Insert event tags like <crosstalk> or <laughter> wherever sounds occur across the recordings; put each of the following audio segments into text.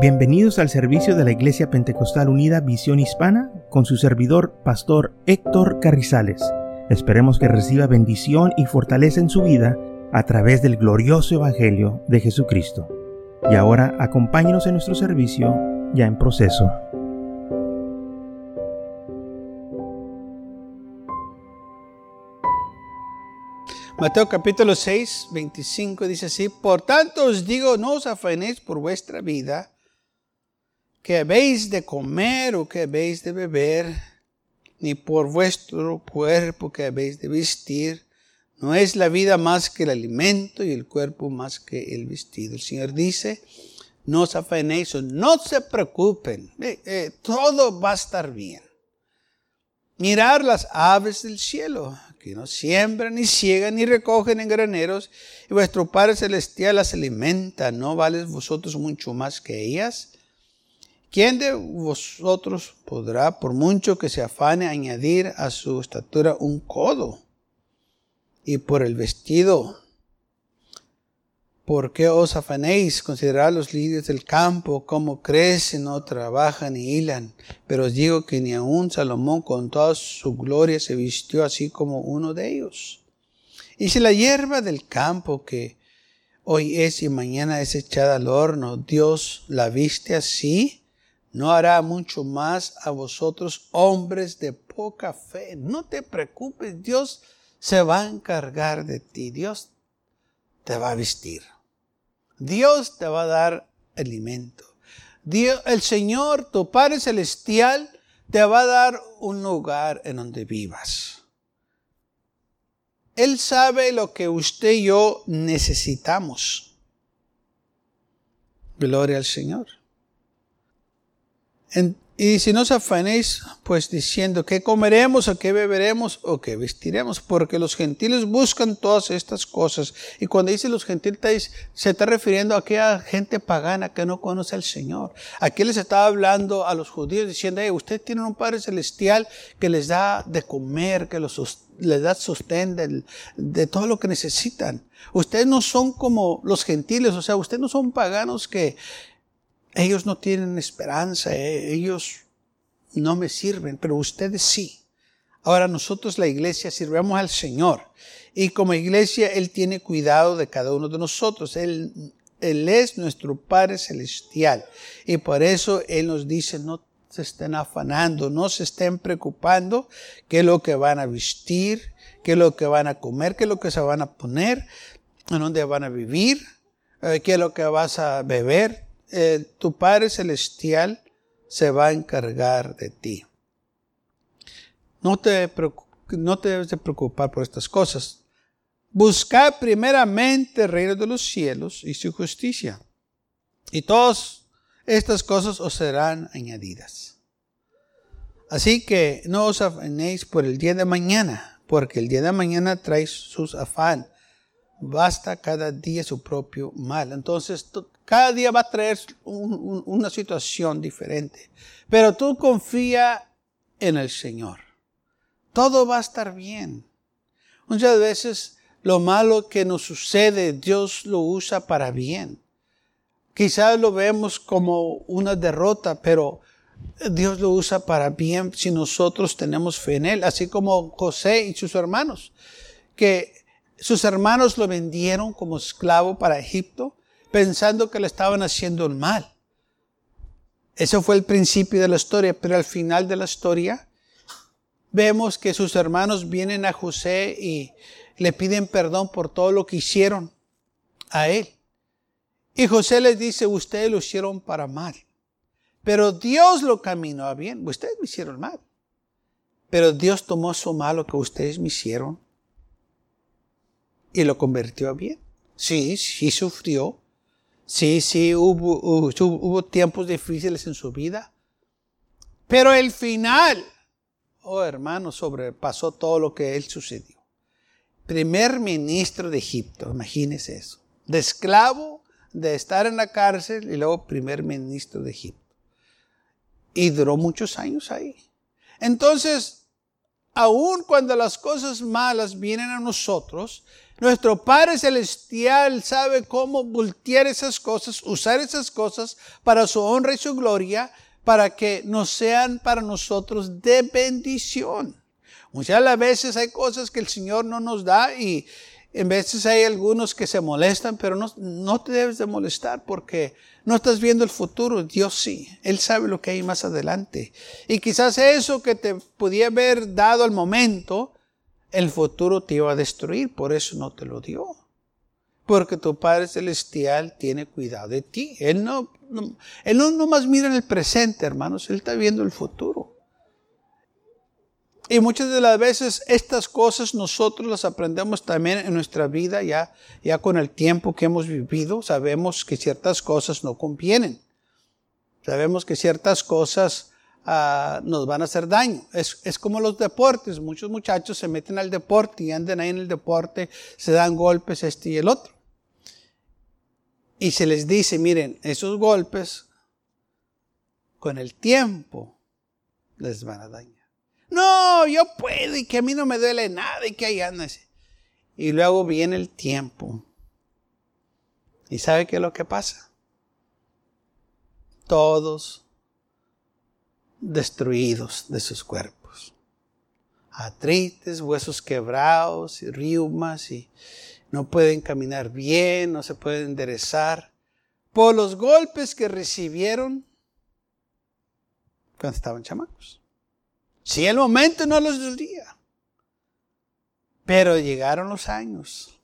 Bienvenidos al servicio de la Iglesia Pentecostal Unida Visión Hispana con su servidor, Pastor Héctor Carrizales. Esperemos que reciba bendición y fortaleza en su vida a través del glorioso Evangelio de Jesucristo. Y ahora acompáñenos en nuestro servicio ya en proceso. Mateo capítulo 6, 25 dice así, Por tanto os digo, no os afanéis por vuestra vida, que habéis de comer o que habéis de beber, ni por vuestro cuerpo que habéis de vestir. No es la vida más que el alimento y el cuerpo más que el vestido. El Señor dice, no os afanéis, no se preocupen, eh, eh, todo va a estar bien. Mirar las aves del cielo, que no siembran, ni ciegan, ni recogen en graneros, y vuestro Padre Celestial las alimenta, ¿no vales vosotros mucho más que ellas? ¿Quién de vosotros podrá, por mucho que se afane, añadir a su estatura un codo? Y por el vestido, ¿por qué os afanéis? Considerad los lirios del campo, cómo crecen, no trabajan ni hilan. Pero os digo que ni aun Salomón con toda su gloria se vistió así como uno de ellos. Y si la hierba del campo que hoy es y mañana es echada al horno, Dios la viste así, no hará mucho más a vosotros, hombres de poca fe. No te preocupes, Dios se va a encargar de ti. Dios te va a vestir. Dios te va a dar alimento. Dios, el Señor, tu Padre Celestial, te va a dar un lugar en donde vivas. Él sabe lo que usted y yo necesitamos. Gloria al Señor y si no afanéis, pues diciendo qué comeremos, o qué beberemos, o qué vestiremos, porque los gentiles buscan todas estas cosas. Y cuando dice los gentiles, se está refiriendo a aquella gente pagana que no conoce al Señor. Aquí les estaba hablando a los judíos diciendo, hey, ustedes tienen un Padre Celestial que les da de comer, que les da sostén de, de todo lo que necesitan. Ustedes no son como los gentiles, o sea, ustedes no son paganos que, ellos no tienen esperanza, eh, ellos no me sirven, pero ustedes sí. Ahora nosotros la iglesia sirvemos al Señor y como iglesia Él tiene cuidado de cada uno de nosotros. Él, Él es nuestro Padre Celestial y por eso Él nos dice no se estén afanando, no se estén preocupando qué es lo que van a vestir, qué es lo que van a comer, qué es lo que se van a poner, en dónde van a vivir, eh, qué es lo que vas a beber. Eh, tu Padre Celestial se va a encargar de ti. No te, no te debes de preocupar por estas cosas. Buscad primeramente el reino de los cielos y su justicia. Y todas estas cosas os serán añadidas. Así que no os afanéis por el día de mañana, porque el día de mañana trae sus afán. Basta cada día su propio mal. Entonces, cada día va a traer una situación diferente. Pero tú confía en el Señor. Todo va a estar bien. Muchas veces lo malo que nos sucede, Dios lo usa para bien. Quizás lo vemos como una derrota, pero Dios lo usa para bien si nosotros tenemos fe en Él, así como José y sus hermanos, que sus hermanos lo vendieron como esclavo para Egipto, pensando que le estaban haciendo mal. Eso fue el principio de la historia, pero al final de la historia vemos que sus hermanos vienen a José y le piden perdón por todo lo que hicieron a él. Y José les dice, ustedes lo hicieron para mal, pero Dios lo caminó a bien. Ustedes me hicieron mal, pero Dios tomó su malo que ustedes me hicieron y lo convirtió a bien. Sí, sí sufrió, Sí, sí, hubo, hubo, tiempos difíciles en su vida. Pero el final, oh hermano, sobrepasó todo lo que él sucedió. Primer ministro de Egipto, imagínese eso. De esclavo, de estar en la cárcel y luego primer ministro de Egipto. Y duró muchos años ahí. Entonces, aun cuando las cosas malas vienen a nosotros, nuestro Padre Celestial sabe cómo voltear esas cosas, usar esas cosas para su honra y su gloria, para que nos sean para nosotros de bendición. Muchas veces hay cosas que el Señor no nos da y en veces hay algunos que se molestan, pero no, no te debes de molestar porque no estás viendo el futuro. Dios sí, Él sabe lo que hay más adelante. Y quizás eso que te podía haber dado al momento, el futuro te iba a destruir, por eso no te lo dio. Porque tu Padre Celestial tiene cuidado de ti. Él no, él no mira en el presente, hermanos, Él está viendo el futuro. Y muchas de las veces estas cosas nosotros las aprendemos también en nuestra vida, ya, ya con el tiempo que hemos vivido, sabemos que ciertas cosas no convienen. Sabemos que ciertas cosas Ah, nos van a hacer daño. Es, es, como los deportes. Muchos muchachos se meten al deporte y andan ahí en el deporte, se dan golpes este y el otro. Y se les dice, miren, esos golpes con el tiempo les van a dañar. No, yo puedo y que a mí no me duele nada y que ahí andan. Y luego viene el tiempo. ¿Y sabe qué es lo que pasa? Todos destruidos de sus cuerpos. Atrites, huesos quebrados y riumas y no pueden caminar bien, no se pueden enderezar por los golpes que recibieron cuando estaban chamacos. Si el momento no los dolía, pero llegaron los años.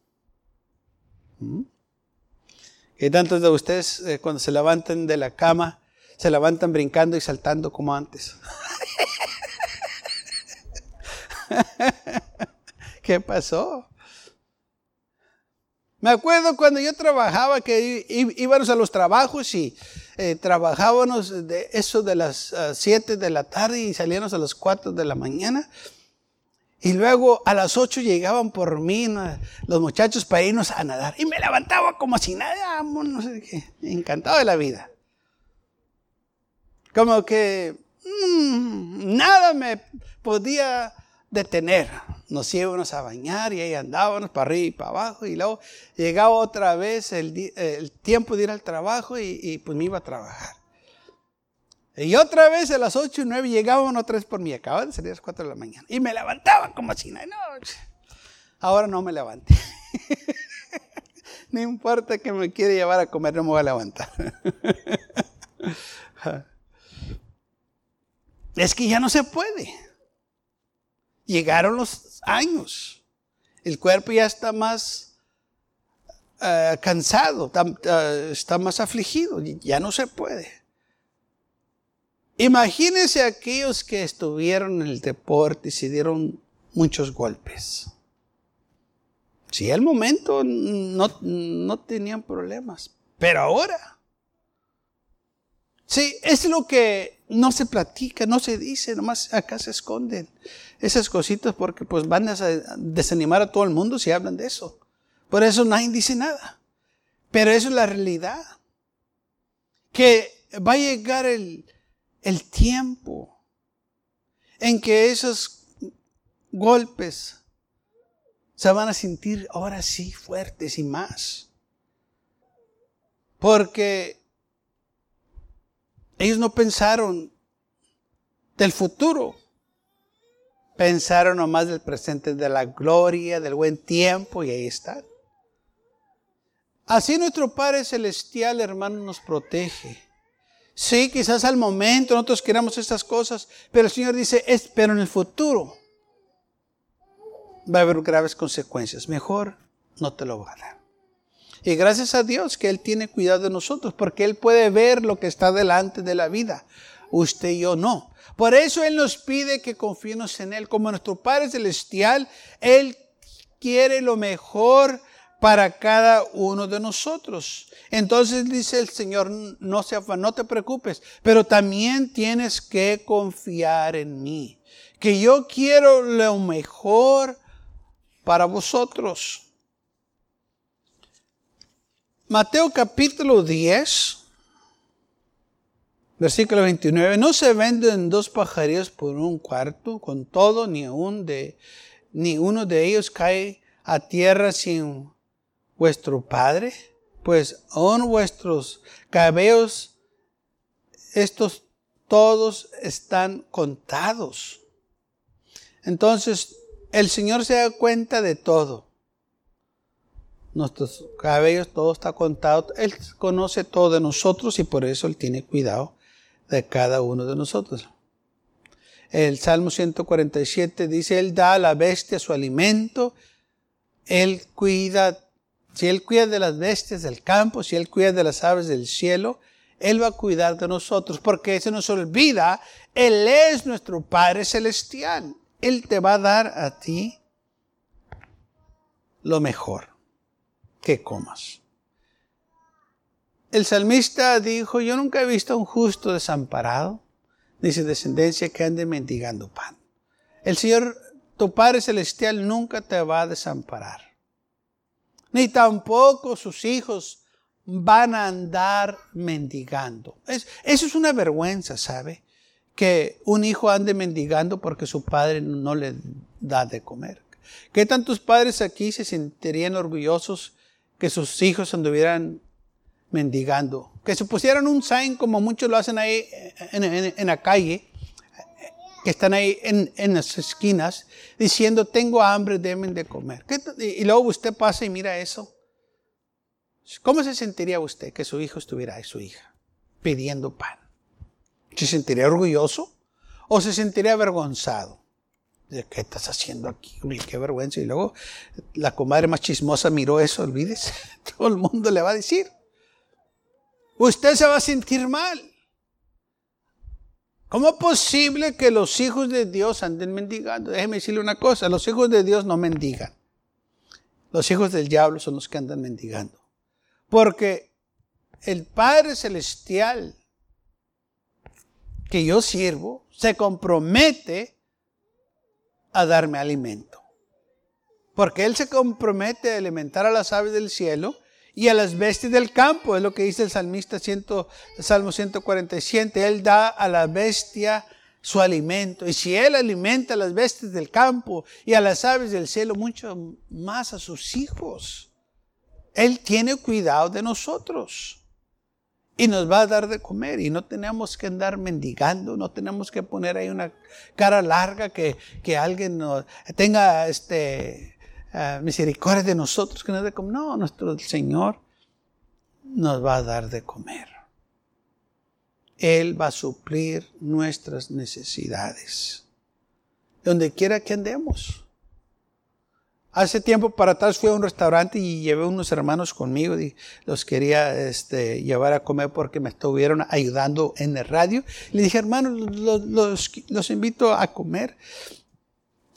¿Mm? ¿Qué tantos de ustedes eh, cuando se levantan de la cama se levantan brincando y saltando como antes. <laughs> ¿Qué pasó? Me acuerdo cuando yo trabajaba que íbamos a los trabajos y eh, trabajábamos de eso de las 7 de la tarde y salíamos a las 4 de la mañana. Y luego a las 8 llegaban por mí los muchachos para irnos a nadar. Y me levantaba como si nada, no sé qué, encantado de la vida como que mm, nada me podía detener. Nos íbamos a bañar y ahí andábamos para arriba y para abajo y luego llegaba otra vez el, tiempo de ir al trabajo y, pues me iba a trabajar. Y otra vez a las 8 y 9 llegaban otra vez por mí. Acababa de salir a las 4 de la mañana. Y me levantaba como si nada. No, ahora no me levanté. <laughs> no importa que me quiera llevar a comer, no me voy a levantar. <laughs> es que ya no se puede. Llegaron los años. El cuerpo ya está más eh, cansado, eh, está, más afligido, ya no se puede. Imagínense aquellos que estuvieron en el deporte y se dieron muchos golpes. Si al momento no, no tenían problemas, pero ahora. Sí, es lo que no se platica, no se dice, nomás acá se esconden esas cositas porque pues van a desanimar a todo el mundo si hablan de eso. Por eso nadie dice nada. Pero eso es la realidad. Que va a llegar el, el tiempo en que esos golpes se van a sentir ahora sí fuertes y más. Porque ellos no pensaron del futuro. Pensaron nomás del presente, de la gloria, del buen tiempo, y ahí están. Así nuestro Padre Celestial, hermano, nos protege. Sí, quizás al momento nosotros queramos estas cosas, pero el Señor dice, es, pero en el futuro va a haber graves consecuencias. Mejor no te lo va a dar. Y gracias a Dios que Él tiene cuidado de nosotros, porque Él puede ver lo que está delante de la vida. Usted y yo no. Por eso Él nos pide que confiemos en Él. Como nuestro Padre Celestial, Él quiere lo mejor para cada uno de nosotros. Entonces dice el Señor, no, se no te preocupes, pero también tienes que confiar en mí, que yo quiero lo mejor para vosotros. Mateo capítulo 10, Versículo 29. No se venden dos pajarillos por un cuarto, con todo, ni, un de, ni uno de ellos cae a tierra sin vuestro Padre. Pues aún vuestros cabellos, estos todos están contados. Entonces, el Señor se da cuenta de todo. Nuestros cabellos, todo está contado. Él conoce todo de nosotros y por eso Él tiene cuidado de cada uno de nosotros. El Salmo 147 dice, Él da a la bestia su alimento, Él cuida, si Él cuida de las bestias del campo, si Él cuida de las aves del cielo, Él va a cuidar de nosotros, porque se nos olvida, Él es nuestro Padre Celestial. Él te va a dar a ti lo mejor que comas. El salmista dijo, yo nunca he visto a un justo desamparado, ni su descendencia que ande mendigando pan. El Señor, tu Padre Celestial, nunca te va a desamparar. Ni tampoco sus hijos van a andar mendigando. eso es una vergüenza, ¿sabe? Que un hijo ande mendigando porque su padre no le da de comer. ¿Qué tantos padres aquí se sentirían orgullosos que sus hijos anduvieran mendigando. Que se pusieran un sign como muchos lo hacen ahí en, la calle, que están ahí en, las esquinas, diciendo, tengo hambre, deben de comer. Y luego usted pasa y mira eso. ¿Cómo se sentiría usted que su hijo estuviera ahí, su hija, pidiendo pan? ¿Se sentiría orgulloso o se sentiría avergonzado? ¿Qué estás haciendo aquí? Qué vergüenza. Y luego la comadre más chismosa miró eso, olvídese. <laughs> Todo el mundo le va a decir usted se va a sentir mal. ¿Cómo es posible que los hijos de Dios anden mendigando? Déjeme decirle una cosa, los hijos de Dios no mendigan. Los hijos del diablo son los que andan mendigando. Porque el Padre Celestial que yo sirvo se compromete a darme alimento. Porque Él se compromete a alimentar a las aves del cielo y a las bestias del campo, es lo que dice el salmista Salmo 147, Él da a la bestia su alimento. Y si Él alimenta a las bestias del campo y a las aves del cielo, mucho más a sus hijos. Él tiene cuidado de nosotros y nos va a dar de comer y no tenemos que andar mendigando, no tenemos que poner ahí una cara larga que, que alguien tenga este, Ah, misericordia de nosotros que nos de comer. No, nuestro Señor nos va a dar de comer. Él va a suplir nuestras necesidades. Donde quiera que andemos. Hace tiempo para atrás fui a un restaurante y llevé unos hermanos conmigo y los quería este, llevar a comer porque me estuvieron ayudando en el radio. Le dije, hermanos, los, los invito a comer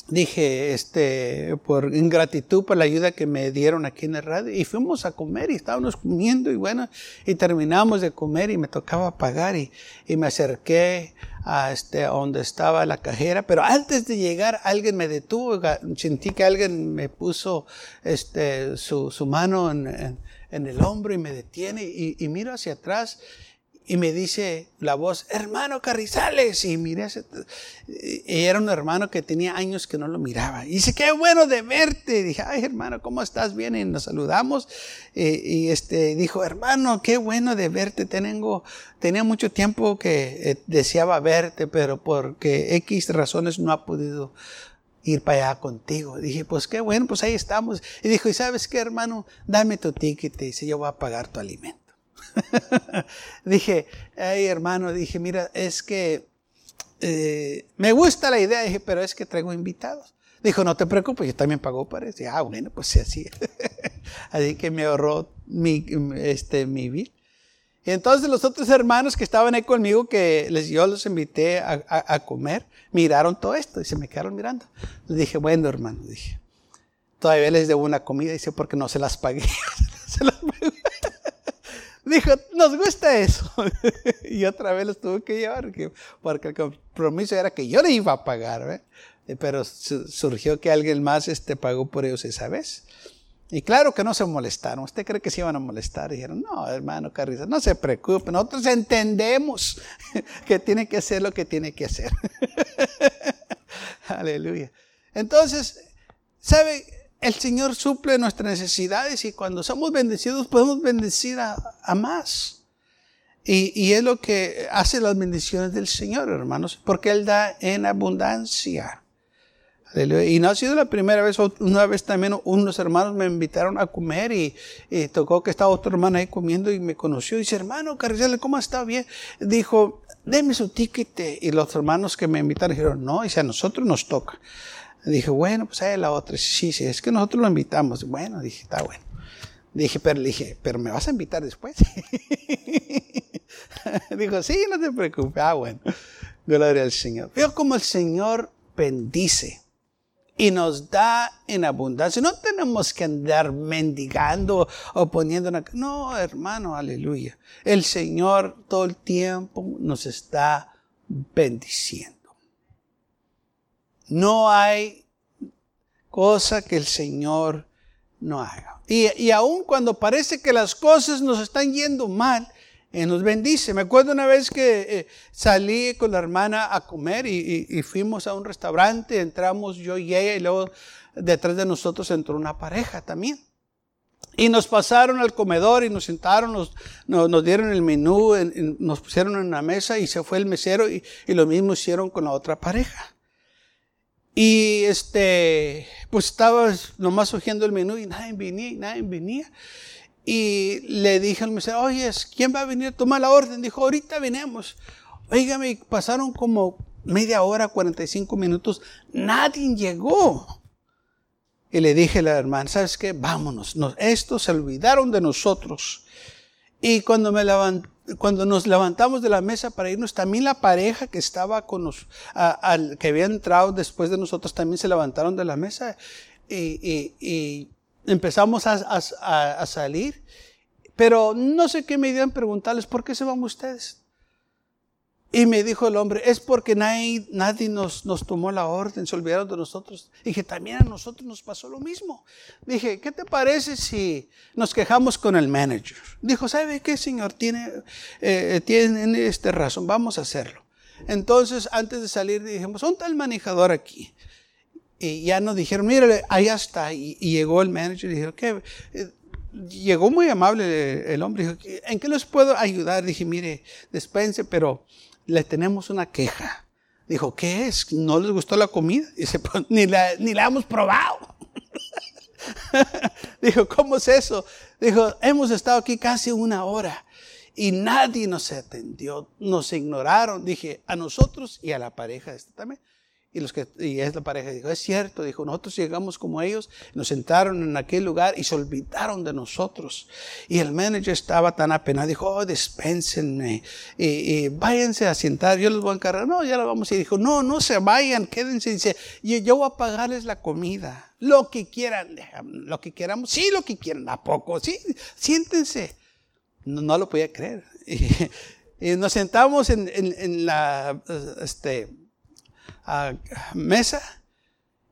dije, este, por ingratitud por la ayuda que me dieron aquí en el radio. Y fuimos a comer y estábamos comiendo y bueno, y terminamos de comer y me tocaba pagar y, y me acerqué a este, a donde estaba la cajera. Pero antes de llegar, alguien me detuvo, sentí que alguien me puso este, su, su mano en, en, el hombro y me detiene y, y miro hacia atrás y me dice la voz, hermano Carrizales. Y miré, y era un hermano que tenía años que no lo miraba. Y dice, qué bueno de verte. Dije, ay hermano, ¿cómo estás? Bien. Y nos saludamos. Y, este, dijo, hermano, qué bueno de verte. Tengo, tenía mucho tiempo que eh, deseaba verte, pero porque X razones no ha podido ir para allá contigo. Dije, pues qué bueno, pues ahí estamos. Y dijo, ¿y sabes qué, hermano? Dame tu ticket. Y yo voy a pagar tu alimento. <laughs> dije, ay hermano, dije, mira, es que eh, me gusta la idea, dije, pero es que traigo invitados. Dijo, no te preocupes, yo también pago para eso. ah, bueno, pues sí, así. <laughs> así que me ahorró mi, este, mi bill. Y entonces los otros hermanos que estaban ahí conmigo, que les, yo los invité a, comer, miraron todo esto y se me quedaron mirando. Les dije, bueno, hermano, dije, todavía les debo una comida, dice, porque no se las pagué. <laughs> Dijo, nos gusta eso. <laughs> y otra vez los tuve que llevar, porque el compromiso era que yo le iba a pagar, eh, pero surgió que alguien más este, pagó por ellos esa vez. Y claro que no se molestaron. ¿Usted cree que se iban a molestar? Dijeron, no, hermano Carriza, no se preocupe. Nosotros entendemos <laughs> que tiene que hacer lo que tiene que hacer. <laughs> Aleluya. Entonces, ¿sabe? El Señor suple nuestras necesidades y cuando somos bendecidos podemos bendecir a, más. Y, es lo que hace las bendiciones del Señor, hermanos, porque Él da en abundancia. Y no ha sido la primera vez, una vez también unos hermanos me invitaron a comer y, tocó que estaba otro hermano ahí comiendo y me conoció y dice, hermano Carrizal, ¿cómo está? Bien. Dijo, deme su ticket. Y los hermanos que me invitaron dijeron, no, si a nosotros nos toca. Dije, bueno, pues ahí la otra. Sí, sí, es que nosotros lo invitamos. Bueno, dije, está bueno. Dije, pero dije, pero me vas a invitar después. <laughs> Dijo, sí, no te preocupes. Ah, bueno. Gloria al Señor. Veo como el Señor bendice y nos da en abundancia. No tenemos que andar mendigando o poniendo. No, hermano, aleluya. El Señor todo el tiempo nos está bendiciendo. No hay cosa que el Señor no haga. Y, y aun cuando parece que las cosas nos están yendo mal, nos bendice. Me acuerdo una vez que eh, salí con la hermana a comer y, fuimos a un restaurante, entramos yo y ella y luego detrás de nosotros entró una pareja también. Y nos pasaron al comedor y nos sentaron, nos, nos, dieron el menú, nos pusieron en una mesa y se fue el mesero y, y lo mismo hicieron con la otra pareja. Y este, pues estaba nomás surgiendo el menú y nadie venía nadie venía. Y le dije al mesero, oye, ¿quién va a venir a tomar la orden? Dijo, ahorita venimos. Oígame, pasaron como media hora, 45 minutos, nadie llegó. Y le dije a la hermana, ¿sabes qué? Vámonos. estos se olvidaron de nosotros. Y cuando, me cuando nos levantamos de la mesa para irnos, también la pareja que estaba con al, que había entrado después de nosotros, también se levantaron de la mesa. y, empezamos a, salir, pero no sé qué me iban preguntarles, ¿por qué se van ustedes? Y me dijo el hombre, es porque nadie, nadie nos, nos, tomó la orden, se olvidaron de nosotros. Dije, también a nosotros nos pasó lo mismo. Dije, ¿qué te parece si nos quejamos con el manager? Dijo, ¿sabe qué, señor? Tiene, eh, tiene este razón, vamos a hacerlo. Entonces, antes de salir, dijimos, ¿dónde está el manejador aquí? Y ya nos dijeron, mire, allá está. Y, llegó el manager y dijo, ¿qué? Eh, llegó muy amable el hombre. Dijo, ¿en qué les puedo ayudar? Dije, mire, despense, pero le tenemos una queja. Dijo, ¿qué es? ¿No les gustó la comida? Pues ni la, ni la hemos probado. <laughs> Dijo, ¿cómo es eso? Dijo, hemos estado aquí casi una hora y nadie nos atendió, nos ignoraron. Dije, a nosotros y a la pareja esta también. Y, los que, y es la pareja dijo, es cierto, dijo, nosotros llegamos como ellos, nos sentaron en aquel lugar y se olvidaron de nosotros. Y el manager estaba tan apenado, dijo, oh, dispénsenme, y, váyanse a sentar, yo les voy a encargar. No, ya lo vamos. Y dijo, no, no se vayan, quédense. Y dice, yo voy a pagarles la comida, lo que quieran, lo que queramos, sí, lo que quieran, ¿a poco? Sí, siéntense. No, lo podía creer. <laughs> Y, nos sentamos en, en, en la, este, a mesa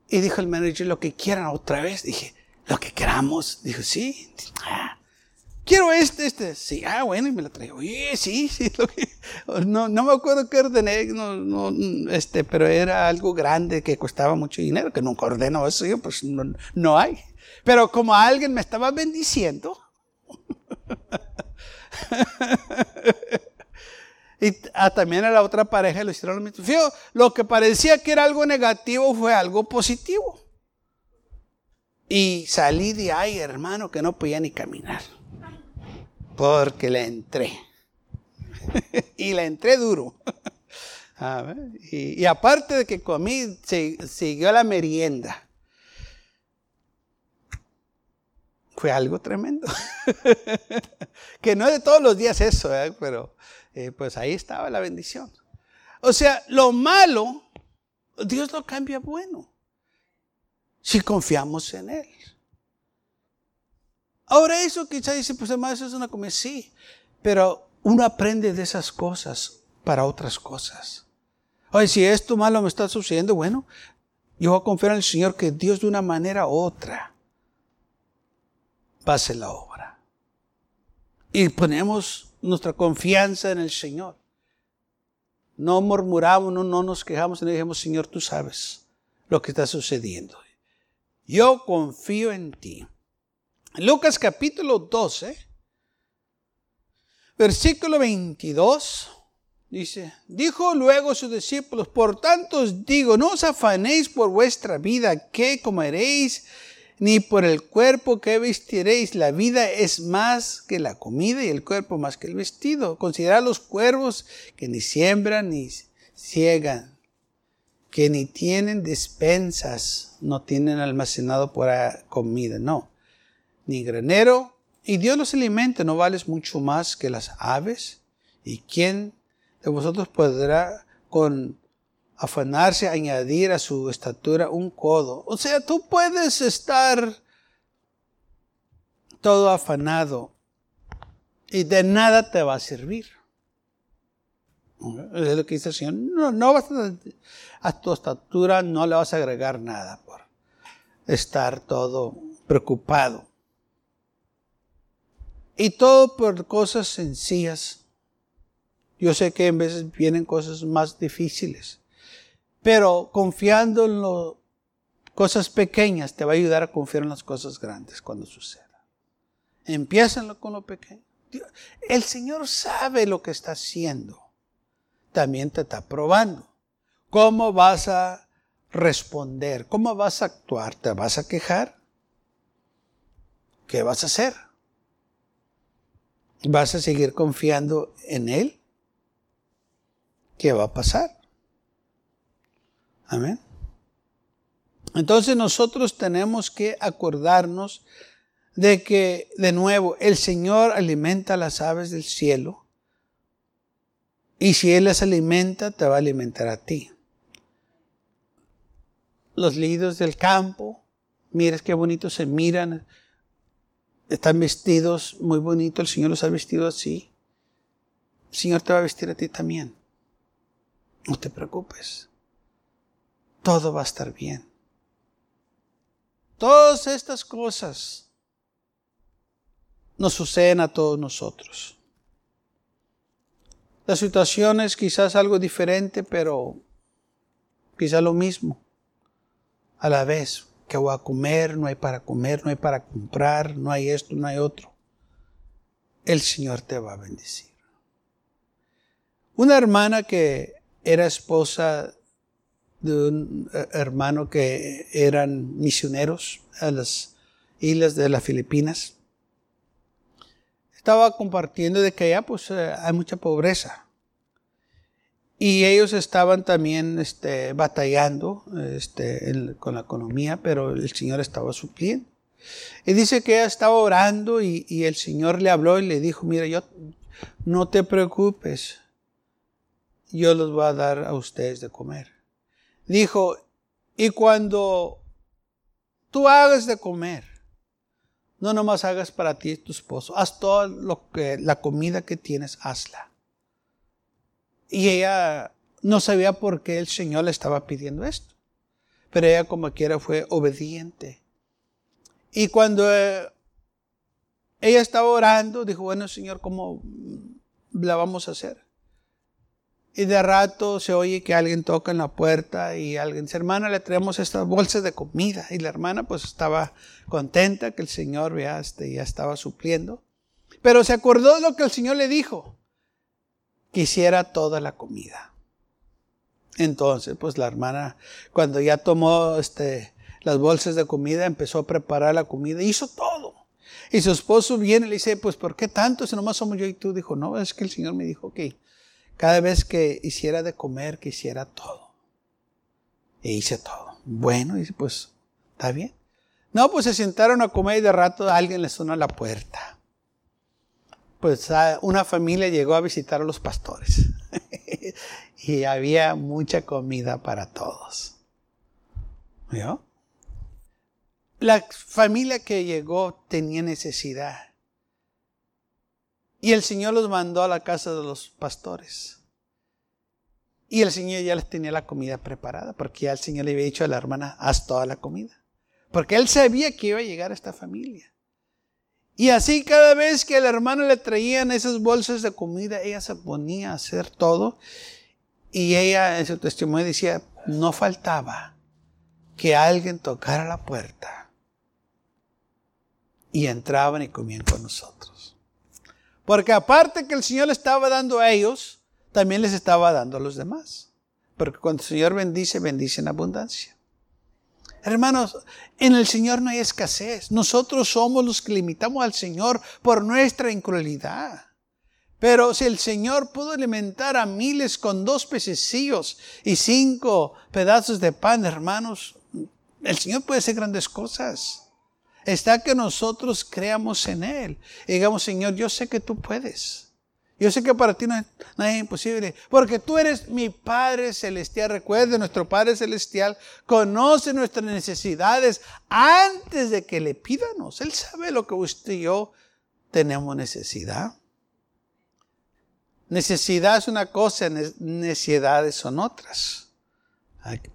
y dijo el manager lo que quieran otra vez. Dije, lo que queramos. Dijo, sí. Ah, quiero este, este. Sí, ah, bueno, y me lo traigo. Oye, sí, sí. <laughs> no, no me acuerdo qué ordené, no, no, este, pero era algo grande que costaba mucho dinero, que nunca ordeno eso. Yo, pues no, no hay. Pero como alguien me estaba bendiciendo, <laughs> Y ah, también a la otra pareja le hicieron lo mismo. lo que parecía que era algo negativo fue algo positivo. Y salí de ahí, hermano, que no podía ni caminar. Porque le entré. <laughs> y le entré duro. <laughs> y, y, aparte de que comí, siguió la merienda. Fue algo tremendo. <laughs> que no es de todos los días eso, ¿eh? pero eh, pues ahí estaba la bendición. O sea, lo malo, Dios lo cambia bueno. Si confiamos en Él. Ahora eso quizá dice, pues además es una comida. Sí, pero uno aprende de esas cosas para otras cosas. Oye, si esto malo me está sucediendo, bueno, yo voy a confiar en el Señor que Dios de una manera u otra pase la obra. Y ponemos nuestra confianza en el Señor. No murmuramos, no, no nos quejamos le dijimos, Señor, tú sabes lo que está sucediendo. Yo confío en ti. Lucas capítulo 12, versículo 22, dice, dijo luego sus discípulos, por tanto os digo, no os afanéis por vuestra vida, qué comeréis, ni por el cuerpo que vestiréis. La vida es más que la comida y el cuerpo más que el vestido. Considerad los cuervos que ni siembran ni ciegan, que ni tienen despensas, no tienen almacenado por comida, no, ni granero. Y Dios los alimenta, ¿no vales mucho más que las aves? ¿Y quién de vosotros podrá con afanarse a añadir a su estatura un codo. O sea, tú puedes estar todo afanado y de nada te va a servir. Es lo que dice el Señor. No, no vas a, a tu estatura no le vas a agregar nada por estar todo preocupado. Y todo por cosas sencillas. Yo sé que en veces vienen cosas más difíciles. Pero confiando en las cosas pequeñas te va a ayudar a confiar en las cosas grandes cuando suceda. Empieza con lo pequeño. El Señor sabe lo que está haciendo. También te está probando. ¿Cómo vas a responder? ¿Cómo vas a actuar? ¿Te vas a quejar? ¿Qué vas a hacer? ¿Vas a seguir confiando en Él? ¿Qué va a pasar? Amén. Entonces nosotros tenemos que acordarnos de que, de nuevo, el Señor alimenta a las aves del cielo. Y si Él las alimenta, te va a alimentar a ti. Los líderes del campo, mires qué bonitos se miran. Están vestidos muy bonito. El Señor los ha vestido así. El Señor te va a vestir a ti también. No te preocupes todo va a estar bien. Todas estas cosas nos suceden a todos nosotros. La situación es quizás algo diferente, pero quizás lo mismo. A la vez, que voy a comer? No hay para comer, no hay para comprar, no hay esto, no hay otro. El Señor te va a bendecir. Una hermana que era esposa de un eh, hermano que eran misioneros a las islas de las Filipinas. Estaba compartiendo de que allá pues eh, hay mucha pobreza. Y ellos estaban también este, batallando este, con la economía, pero el Señor estaba supliendo. Y dice que ella estaba orando y, y el Señor le habló y le dijo, mira, yo no te preocupes, yo los voy a dar a ustedes de comer dijo, y cuando tú hagas de comer, no nomás hagas para ti y tu esposo, haz todo lo que, la comida que tienes, hazla. Y ella no sabía por qué el Señor le estaba pidiendo esto. Pero ella como quiera fue obediente. Y cuando eh, ella estaba orando, dijo, bueno Señor, ¿cómo la vamos a hacer? Y de rato se oye que alguien toca en la puerta y alguien dice, hermana, le traemos estas bolsas de comida. Y la hermana pues estaba contenta que el Señor ya, este, ya estaba supliendo. Pero se acordó de lo que el Señor le dijo. Quisiera toda la comida. Entonces, pues la hermana, cuando ya tomó este, las bolsas de comida, empezó a preparar la comida, hizo todo. Y su esposo viene y le dice, pues ¿por qué tanto? Si nomás somos yo y tú. Dijo, no, es que el Señor me dijo que cada vez que hiciera de comer, que hiciera todo. E hice todo. Bueno, y pues, ¿está bien? No, pues se sentaron a comer y de rato alguien les sonó a la puerta. Pues ah, una familia llegó a visitar a los pastores. <laughs> y había mucha comida para todos. ¿Vio? La familia que llegó tenía necesidad. Y el Señor los mandó a la casa de los pastores. Y el Señor ya les tenía la comida preparada, porque ya el Señor le había dicho a la hermana, haz toda la comida. Porque Él sabía que iba a llegar a esta familia. Y así cada vez que el hermano le traían esas bolsas de comida, ella se ponía a hacer todo. Y ella en su testimonio decía, no faltaba que alguien tocara la puerta. Y entraban y comían con nosotros. Porque aparte que el Señor le estaba dando a ellos, también les estaba dando a los demás. Porque cuando el Señor bendice, bendice en abundancia. Hermanos, en el Señor no hay escasez. Nosotros somos los que limitamos al Señor por nuestra incredulidad. Pero si el Señor pudo alimentar a miles con dos pececillos y cinco pedazos de pan, hermanos, el Señor puede hacer grandes cosas. Está que nosotros creamos en Él. Y digamos, Señor, yo sé que tú puedes. Yo sé que para ti no es, imposible, porque tú eres mi Padre Celestial. Recuerde, nuestro Padre Celestial conoce nuestras necesidades antes de que le pidamos. Él sabe lo que usted y yo tenemos necesidad. Necesidad es una cosa, necesidades son otras.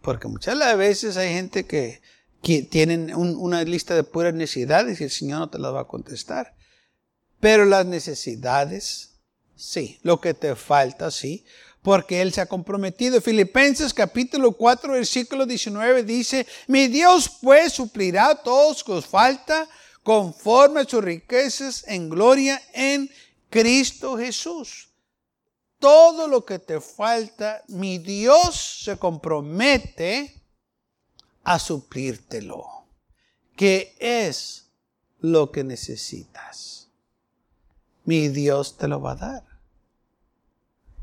Porque muchas veces hay gente que, tiene una lista de puras necesidades y el Señor no te las va a contestar. Pero las necesidades Sí, lo que te falta, sí, porque Él se ha comprometido. Filipenses capítulo 4, versículo 19 dice, mi Dios pues suplirá a todos que os falta conforme a sus riquezas en gloria en Cristo Jesús. Todo lo que te falta, mi Dios se compromete a suplírtelo. ¿Qué es lo que necesitas? Mi Dios te lo va a dar.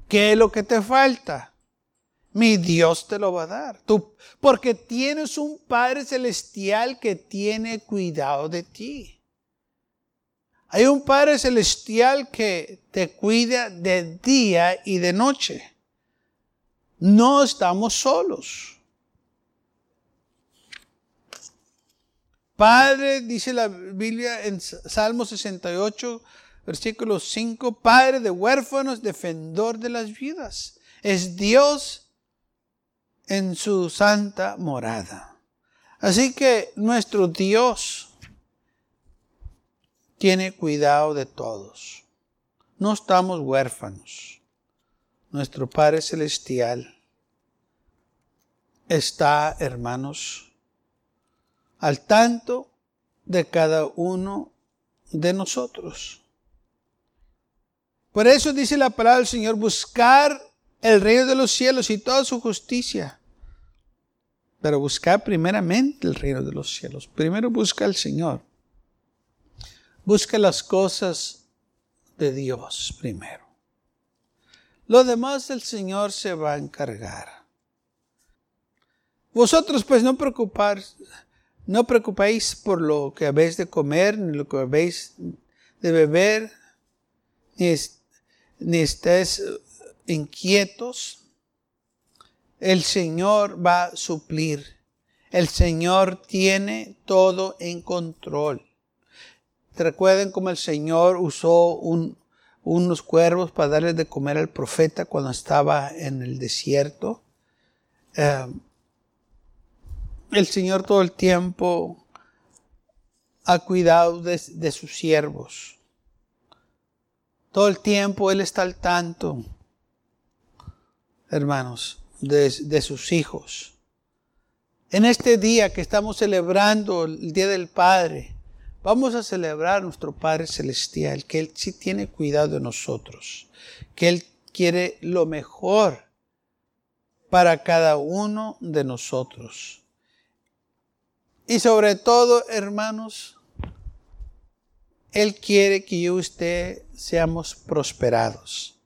¿Qué es lo que te falta? Mi Dios te lo va a dar. Tú, porque tienes un Padre Celestial que tiene cuidado de ti. Hay un Padre Celestial que te cuida de día y de noche. No estamos solos. Padre, dice la Biblia en Salmo 68, versículo 5, Padre de huérfanos, defensor de las vidas. Es Dios en su santa morada. Así que nuestro Dios tiene cuidado de todos. No estamos huérfanos. Nuestro Padre Celestial está, hermanos, al tanto de cada uno de nosotros. Por eso dice la palabra del Señor, buscar el reino de los cielos y toda su justicia. Pero buscar primeramente el reino de los cielos. Primero busca al Señor. Busca las cosas de Dios primero. Lo demás el Señor se va a encargar. Vosotros pues no preocupar, no preocupéis por lo que habéis de comer, ni lo que habéis de beber, ni ni estés inquietos. El Señor va a suplir. El Señor tiene todo en control. Recuerden cómo el Señor usó unos cuervos para darle de comer al profeta cuando estaba en el desierto. Eh, el Señor todo el tiempo ha cuidado de sus siervos. Todo el tiempo Él está al tanto, hermanos, de, sus hijos. En este día que estamos celebrando el Día del Padre, vamos a celebrar a nuestro Padre Celestial, que Él sí tiene cuidado de nosotros, que Él quiere lo mejor para cada uno de nosotros. Y sobre todo, hermanos, él quiere que yo y usted seamos prosperados.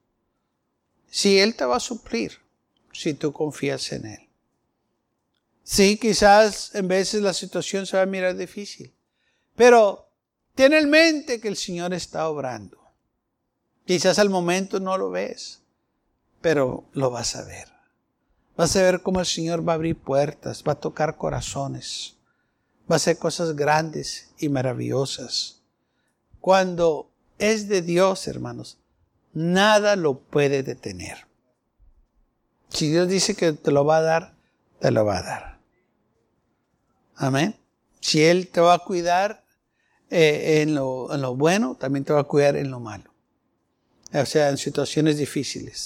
Si Él te va a suplir, si tú confías en Él. Sí, quizás en veces la situación se va a mirar difícil, pero ten en mente que el Señor está obrando. Quizás al momento no lo ves, pero lo vas a ver. Vas a ver cómo el Señor va a abrir puertas, va a tocar corazones, va a hacer cosas grandes y maravillosas. Cuando es de Dios, hermanos, nada lo puede detener. Si Dios dice que te lo va a dar, te lo va a dar. Amén. Si Él te va a cuidar, eh, en, lo, en lo bueno, también te va a cuidar en lo malo. O sea, en situaciones difíciles.